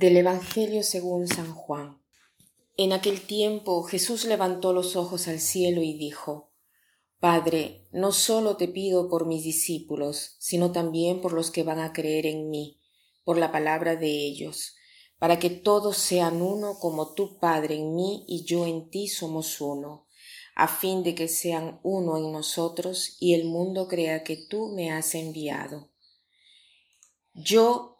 Del Evangelio según San Juan. En aquel tiempo Jesús levantó los ojos al cielo y dijo, Padre, no solo te pido por mis discípulos, sino también por los que van a creer en mí, por la palabra de ellos, para que todos sean uno como tú, Padre, en mí y yo en ti somos uno, a fin de que sean uno en nosotros y el mundo crea que tú me has enviado. Yo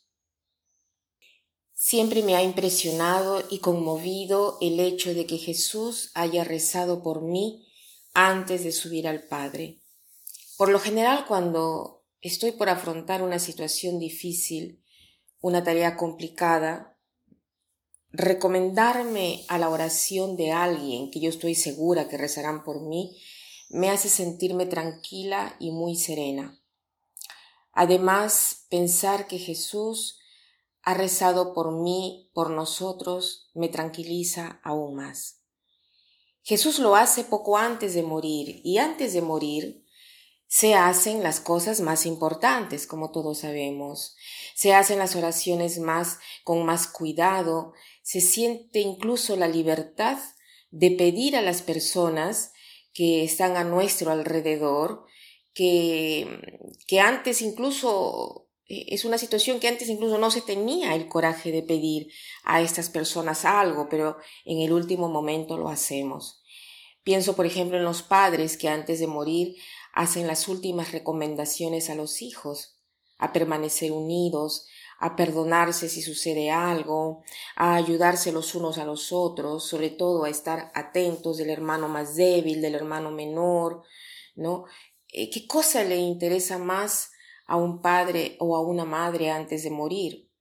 Siempre me ha impresionado y conmovido el hecho de que Jesús haya rezado por mí antes de subir al Padre. Por lo general, cuando estoy por afrontar una situación difícil, una tarea complicada, recomendarme a la oración de alguien que yo estoy segura que rezarán por mí me hace sentirme tranquila y muy serena. Además, pensar que Jesús ha rezado por mí, por nosotros, me tranquiliza aún más. Jesús lo hace poco antes de morir y antes de morir se hacen las cosas más importantes, como todos sabemos. Se hacen las oraciones más con más cuidado, se siente incluso la libertad de pedir a las personas que están a nuestro alrededor, que, que antes incluso es una situación que antes incluso no se tenía el coraje de pedir a estas personas algo, pero en el último momento lo hacemos. Pienso, por ejemplo, en los padres que antes de morir hacen las últimas recomendaciones a los hijos, a permanecer unidos, a perdonarse si sucede algo, a ayudarse los unos a los otros, sobre todo a estar atentos del hermano más débil, del hermano menor, ¿no? Eh, ¿Qué cosa le interesa más a un padre o a una madre antes de morir.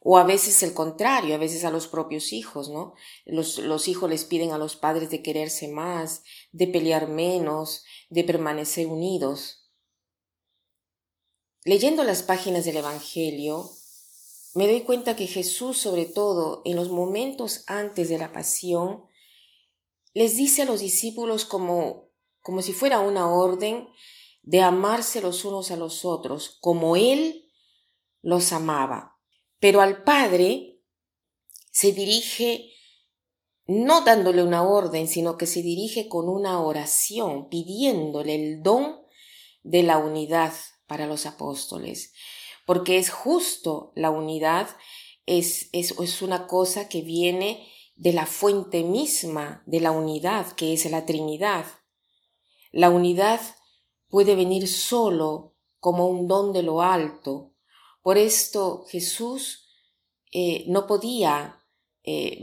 O a veces el contrario, a veces a los propios hijos, ¿no? Los, los hijos les piden a los padres de quererse más, de pelear menos, de permanecer unidos. Leyendo las páginas del Evangelio, me doy cuenta que Jesús, sobre todo en los momentos antes de la pasión, les dice a los discípulos como, como si fuera una orden de amarse los unos a los otros como Él los amaba. Pero al Padre se dirige no dándole una orden, sino que se dirige con una oración, pidiéndole el don de la unidad para los apóstoles, porque es justo la unidad, es, es, es una cosa que viene de la fuente misma de la unidad, que es la Trinidad. La unidad puede venir solo como un don de lo alto. Por esto Jesús eh, no podía eh,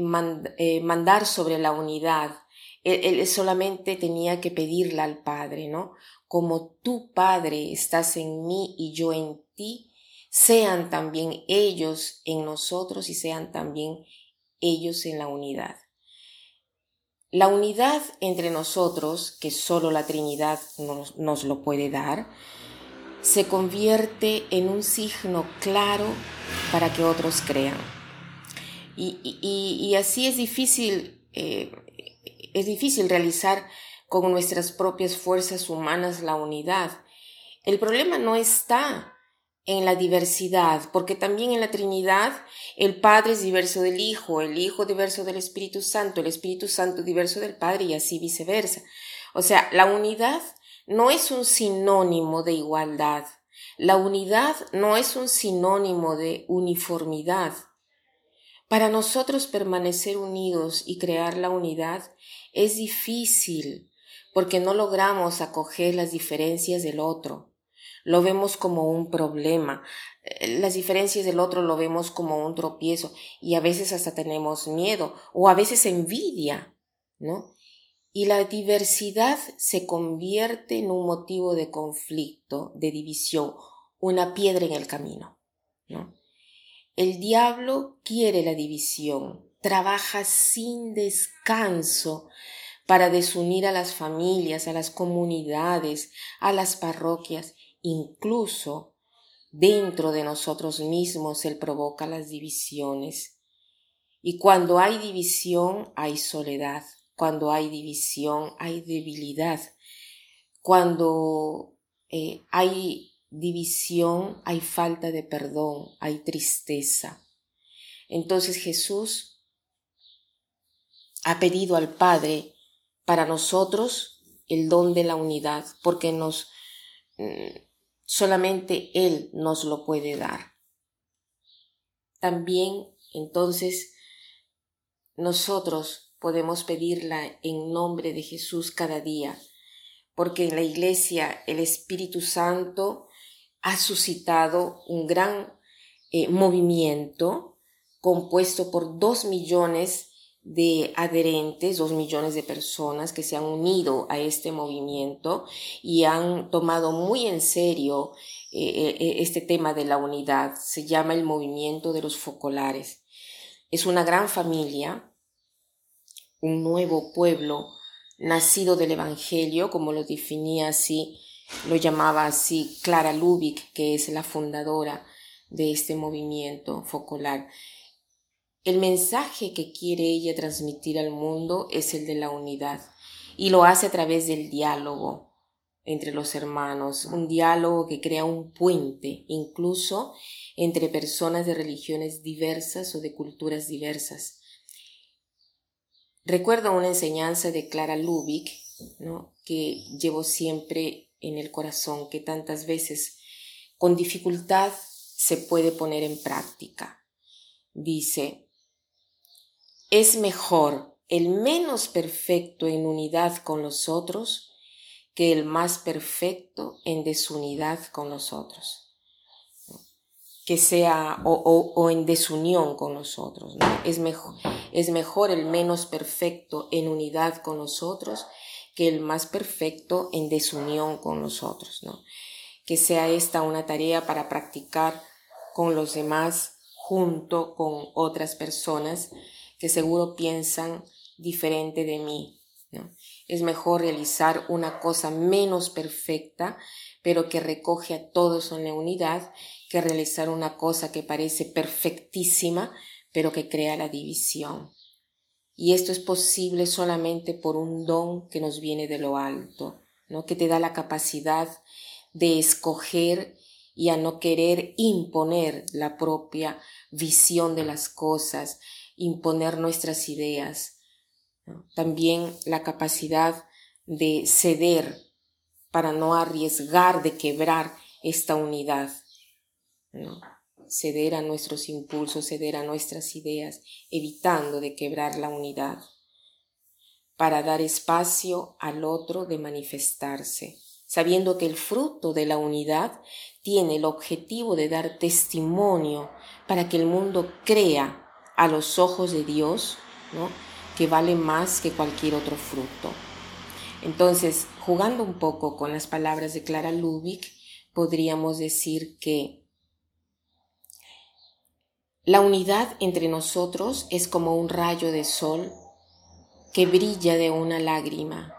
eh, mandar sobre la unidad. Él, solamente tenía que pedirla al Padre, ¿no? Como tu Padre estás en mí y yo en ti, sean también ellos en nosotros y sean también ellos en la unidad. La unidad entre nosotros, que solo la Trinidad nos, lo puede dar, se convierte en un signo claro para que otros crean. Y, así es difícil, eh, es difícil realizar con nuestras propias fuerzas humanas la unidad. El problema no está en la diversidad, porque también en la Trinidad el Padre es diverso del Hijo, el Hijo diverso del Espíritu Santo, el Espíritu Santo diverso del Padre y así viceversa. O sea, la unidad no es un sinónimo de igualdad, la unidad no es un sinónimo de uniformidad. Para nosotros permanecer unidos y crear la unidad es difícil, porque no logramos acoger las diferencias del otro. Lo vemos como un problema. Eh, las diferencias del otro lo vemos como un tropiezo y a veces hasta tenemos miedo o a veces envidia, ¿no? Y la diversidad se convierte en un motivo de conflicto, de división, una piedra en el camino, ¿no? El diablo quiere la división, trabaja sin descanso para desunir a las familias, a las comunidades, a las parroquias, incluso dentro de nosotros mismos Él provoca las divisiones. Y cuando hay división hay soledad, cuando hay división hay debilidad, cuando eh, hay división hay falta de perdón, hay tristeza. Entonces Jesús ha pedido al Padre para nosotros el don de la unidad, porque nos mm, solamente Él nos lo puede dar. También entonces nosotros podemos pedirla en nombre de Jesús cada día, porque en la iglesia el Espíritu Santo ha suscitado un gran eh, movimiento compuesto por dos millones de adherentes, dos millones de personas que se han unido a este movimiento y han tomado muy en serio eh, eh, eh, este tema de la unidad. Se llama el movimiento de los focolares. Es una gran familia, un nuevo pueblo nacido del Evangelio, como lo definía así, lo llamaba así Clara Lubick, que es la fundadora de este movimiento focolar. El mensaje que quiere ella transmitir al mundo es el de la unidad y lo hace a través del diálogo entre los hermanos, un diálogo que crea un puente incluso entre personas de religiones diversas o de culturas diversas. Recuerdo una enseñanza de Clara Lubick, que llevo siempre en el corazón, que tantas veces con dificultad se puede poner en práctica. Dice, es mejor el menos perfecto en unidad con los otros que el más perfecto en desunidad con los otros. Que sea o, en desunión con los otros. Es, mejor, es mejor el menos perfecto en unidad con los otros que el más perfecto en desunión con los otros. ¿no? Que sea esta una tarea para practicar con los demás junto con otras personas que seguro piensan diferente de mí. ¿no? Es mejor realizar una cosa menos perfecta, pero que recoge a todos en la unidad, que realizar una cosa que parece perfectísima, pero que crea la división. Y esto es posible solamente por un don que nos viene de lo alto, ¿no? que te da la capacidad de escoger y a no querer imponer la propia visión de las cosas, imponer nuestras ideas, también la capacidad de ceder para no arriesgar de quebrar esta unidad, ceder a nuestros impulsos, ceder a nuestras ideas, evitando de quebrar la unidad, para dar espacio al otro de manifestarse, sabiendo que el fruto de la unidad tiene el objetivo de dar testimonio para que el mundo crea a los ojos de Dios, ¿no? que vale más que cualquier otro fruto. Entonces, jugando un poco con las palabras de Clara Lubick, podríamos decir que la unidad entre nosotros es como un rayo de sol que brilla de una lágrima,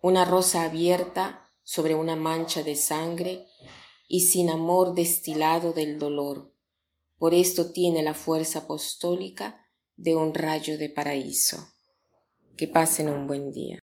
una rosa abierta sobre una mancha de sangre y sin amor destilado del dolor por esto tiene la fuerza apostólica de un rayo de paraíso. Que pasen un buen día.